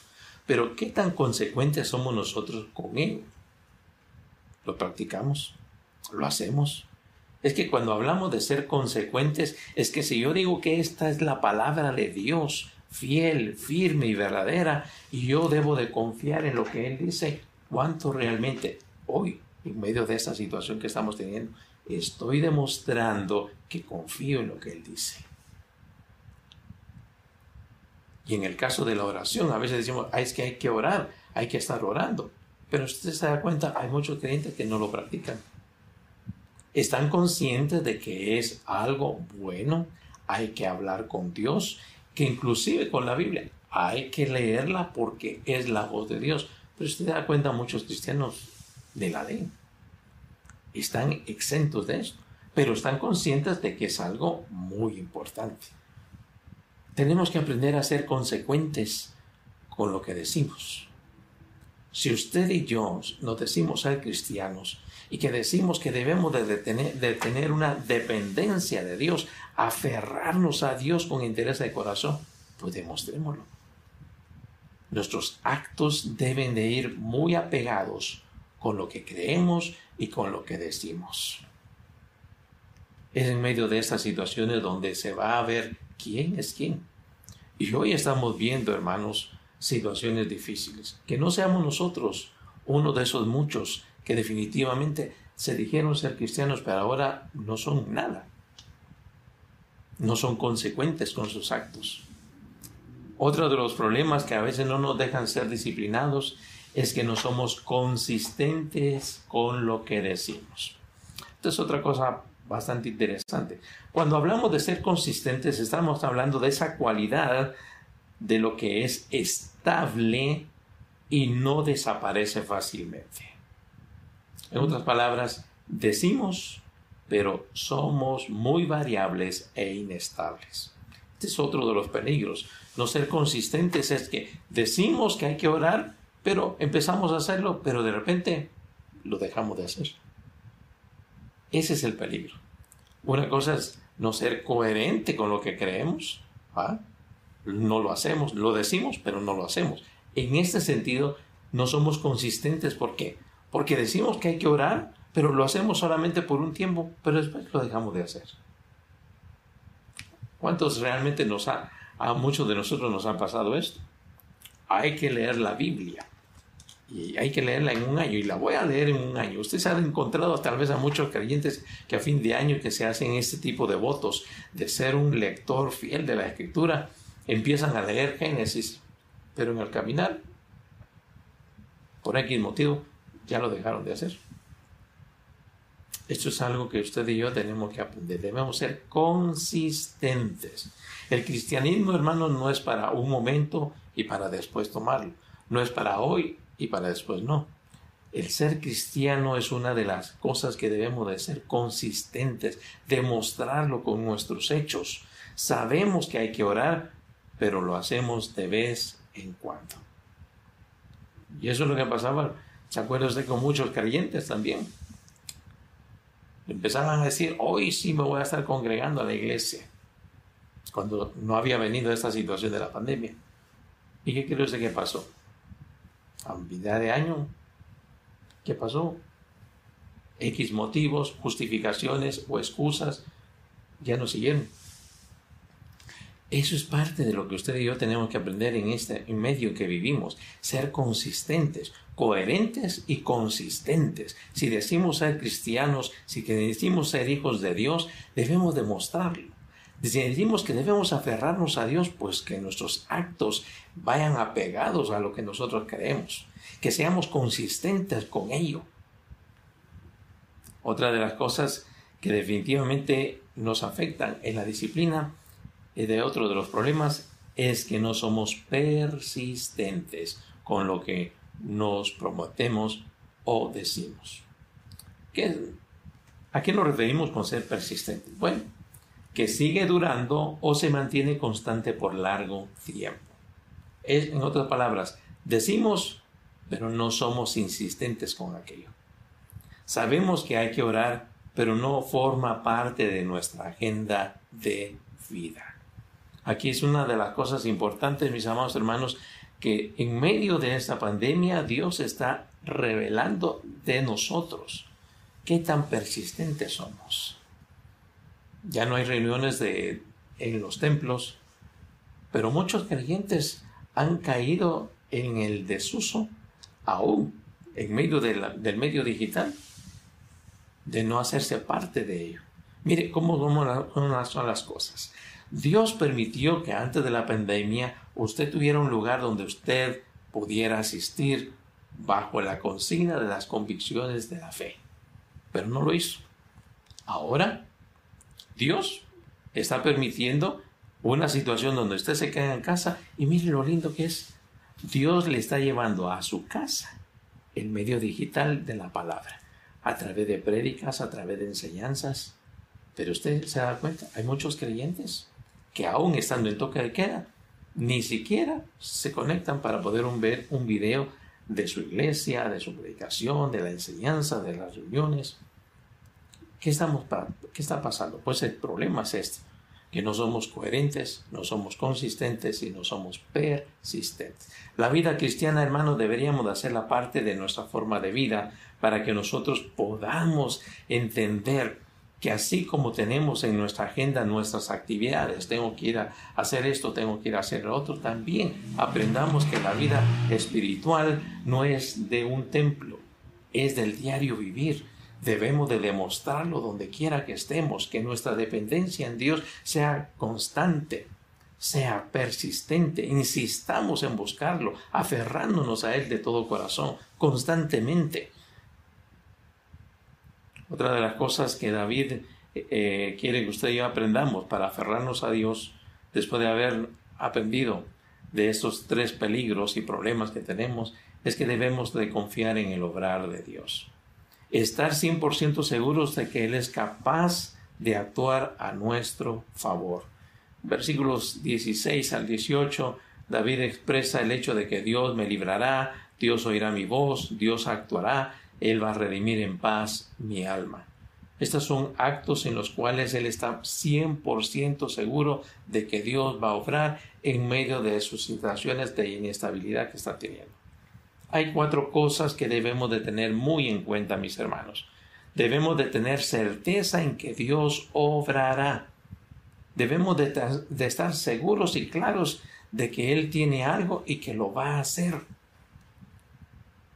Pero ¿qué tan consecuentes somos nosotros con ello? ¿Lo practicamos? ¿Lo hacemos? Es que cuando hablamos de ser consecuentes, es que si yo digo que esta es la palabra de Dios, fiel, firme y verdadera, y yo debo de confiar en lo que Él dice, ¿cuánto realmente hoy, en medio de esta situación que estamos teniendo, estoy demostrando que confío en lo que Él dice? Y en el caso de la oración, a veces decimos, ah, es que hay que orar, hay que estar orando. Pero usted se da cuenta, hay muchos creyentes que no lo practican están conscientes de que es algo bueno, hay que hablar con Dios, que inclusive con la Biblia hay que leerla porque es la voz de Dios. Pero usted da cuenta, muchos cristianos de la ley están exentos de esto, pero están conscientes de que es algo muy importante. Tenemos que aprender a ser consecuentes con lo que decimos. Si usted y yo nos decimos ser cristianos, y que decimos que debemos de tener, una dependencia de Dios, aferrarnos a Dios con interés de corazón, pues demostrémoslo. Nuestros actos deben de ir muy apegados con lo que creemos y con lo que decimos. Es en medio de estas situaciones donde se va a ver quién es quién. Y hoy estamos viendo, hermanos, situaciones difíciles. Que no seamos nosotros uno de esos muchos que definitivamente se dijeron ser cristianos, pero ahora no son nada. No son consecuentes con sus actos. Otro de los problemas que a veces no nos dejan ser disciplinados es que no somos consistentes con lo que decimos. Esta es otra cosa bastante interesante. Cuando hablamos de ser consistentes, estamos hablando de esa cualidad de lo que es estable y no desaparece fácilmente. En otras palabras, decimos, pero somos muy variables e inestables. Este es otro de los peligros. No ser consistentes es que decimos que hay que orar, pero empezamos a hacerlo, pero de repente lo dejamos de hacer. Ese es el peligro. Una cosa es no ser coherente con lo que creemos. No lo hacemos, lo decimos, pero no lo hacemos. En este sentido, no somos consistentes. ¿Por qué? Porque decimos que hay que orar, pero lo hacemos solamente por un tiempo, pero después lo dejamos de hacer. ¿Cuántos realmente nos ha, a muchos de nosotros nos ha pasado esto? Hay que leer la Biblia, y hay que leerla en un año y la voy a leer en un año. Ustedes han encontrado tal vez a muchos creyentes que a fin de año que se hacen este tipo de votos de ser un lector fiel de la escritura, empiezan a leer Génesis, pero en el caminar, por X motivo, ya lo dejaron de hacer. Esto es algo que usted y yo tenemos que aprender. Debemos ser consistentes. El cristianismo, hermanos, no es para un momento y para después tomarlo. No es para hoy y para después no. El ser cristiano es una de las cosas que debemos de ser consistentes, demostrarlo con nuestros hechos. Sabemos que hay que orar, pero lo hacemos de vez en cuando. Y eso es lo que pasaba, ¿se acuerda usted con muchos creyentes también? Empezaban a decir, hoy sí me voy a estar congregando a la iglesia, cuando no había venido esta situación de la pandemia. ¿Y qué cree usted que pasó? a mitad de año, ¿qué pasó? X motivos, justificaciones o excusas ya no siguieron. Eso es parte de lo que usted y yo tenemos que aprender en este medio que vivimos. Ser consistentes, coherentes y consistentes. Si decimos ser cristianos, si decimos ser hijos de Dios, debemos demostrarlo. Si decimos que debemos aferrarnos a Dios, pues que nuestros actos vayan apegados a lo que nosotros creemos, que seamos consistentes con ello. Otra de las cosas que definitivamente nos afectan en la disciplina y de otro de los problemas es que no somos persistentes con lo que nos prometemos o decimos. ¿A qué nos referimos con ser persistentes? Bueno, que sigue durando o se mantiene constante por largo tiempo. Es, en otras palabras, decimos, pero no somos insistentes con aquello. Sabemos que hay que orar, pero no forma parte de nuestra agenda de vida. Aquí es una de las cosas importantes, mis amados hermanos, que en medio de esta pandemia Dios está revelando de nosotros qué tan persistentes somos. Ya no hay reuniones de, en los templos, pero muchos creyentes han caído en el desuso, aún en medio del medio digital, de no hacerse parte de ello. Mire cómo son las cosas. Dios permitió que antes de la pandemia usted tuviera un lugar donde usted pudiera asistir bajo la consigna de las convicciones de la fe, pero no lo hizo. Ahora Dios está permitiendo una situación donde usted se queda en casa y mire lo lindo que es. Dios le está llevando a su casa el medio digital de la palabra, a través de prédicas, a través de enseñanzas. Pero usted se da cuenta, hay muchos creyentes que aún estando en toque de queda, ni siquiera se conectan para poder ver un video de su iglesia, de su predicación, de la enseñanza, de las reuniones. ¿Qué, estamos, ¿Qué está pasando? Pues el problema es este, que no somos coherentes, no somos consistentes y no somos persistentes. La vida cristiana, hermano, deberíamos de hacerla parte de nuestra forma de vida para que nosotros podamos entender que así como tenemos en nuestra agenda nuestras actividades, tengo que ir a hacer esto, tengo que ir a hacer lo otro, también aprendamos que la vida espiritual no es de un templo, es del diario vivir Debemos de demostrarlo donde quiera que estemos, que nuestra dependencia en Dios sea constante, sea persistente, insistamos en buscarlo, aferrándonos a Él de todo corazón, constantemente. Otra de las cosas que David eh, eh, quiere que usted y yo aprendamos para aferrarnos a Dios, después de haber aprendido de estos tres peligros y problemas que tenemos, es que debemos de confiar en el obrar de Dios estar 100% seguros de que Él es capaz de actuar a nuestro favor. Versículos 16 al 18, David expresa el hecho de que Dios me librará, Dios oirá mi voz, Dios actuará, Él va a redimir en paz mi alma. Estos son actos en los cuales Él está 100% seguro de que Dios va a obrar en medio de sus situaciones de inestabilidad que está teniendo hay cuatro cosas que debemos de tener muy en cuenta, mis hermanos. Debemos de tener certeza en que Dios obrará. Debemos de, de estar seguros y claros de que Él tiene algo y que lo va a hacer.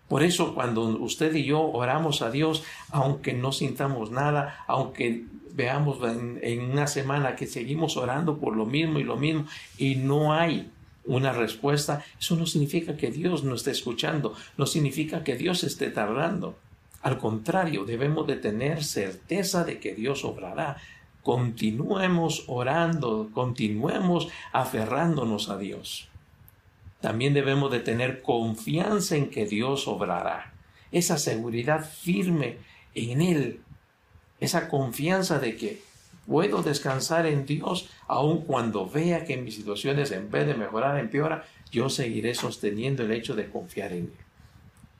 Por eso cuando usted y yo oramos a Dios, aunque no sintamos nada, aunque veamos en, una semana que seguimos orando por lo mismo y lo mismo y no hay una respuesta, eso no significa que Dios no esté escuchando, no significa que Dios esté tardando. Al contrario, debemos de tener certeza de que Dios obrará. Continuemos orando, continuemos aferrándonos a Dios. También debemos de tener confianza en que Dios obrará. Esa seguridad firme en Él esa confianza de que puedo descansar en Dios aun cuando vea que mis situaciones en vez de mejorar empeora, yo seguiré sosteniendo el hecho de confiar en Él.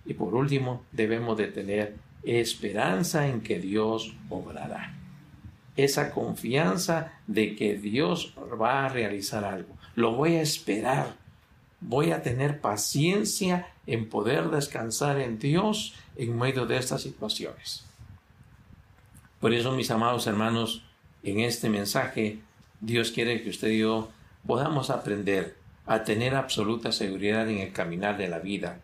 Y por último, debemos de tener esperanza en que Dios obrará. Esa confianza de que Dios va a realizar algo. Lo voy a esperar. Voy a tener paciencia en poder descansar en Dios en medio de estas situaciones. Por eso, mis amados hermanos, en este mensaje, Dios quiere que usted y yo podamos aprender a tener absoluta seguridad en el caminar de la vida.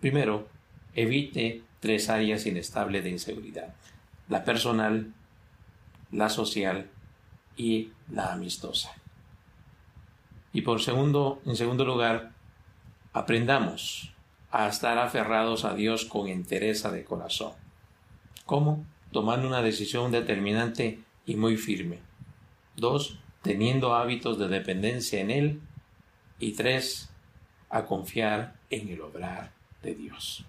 Primero, evite tres áreas inestables de inseguridad. La personal, la social y la amistosa. Y por segundo, en segundo lugar, aprendamos a estar aferrados a Dios con entereza de corazón. ¿Cómo? tomando una decisión determinante y muy firme. Dos, teniendo hábitos de dependencia en Él. Y tres, a confiar en el obrar de Dios.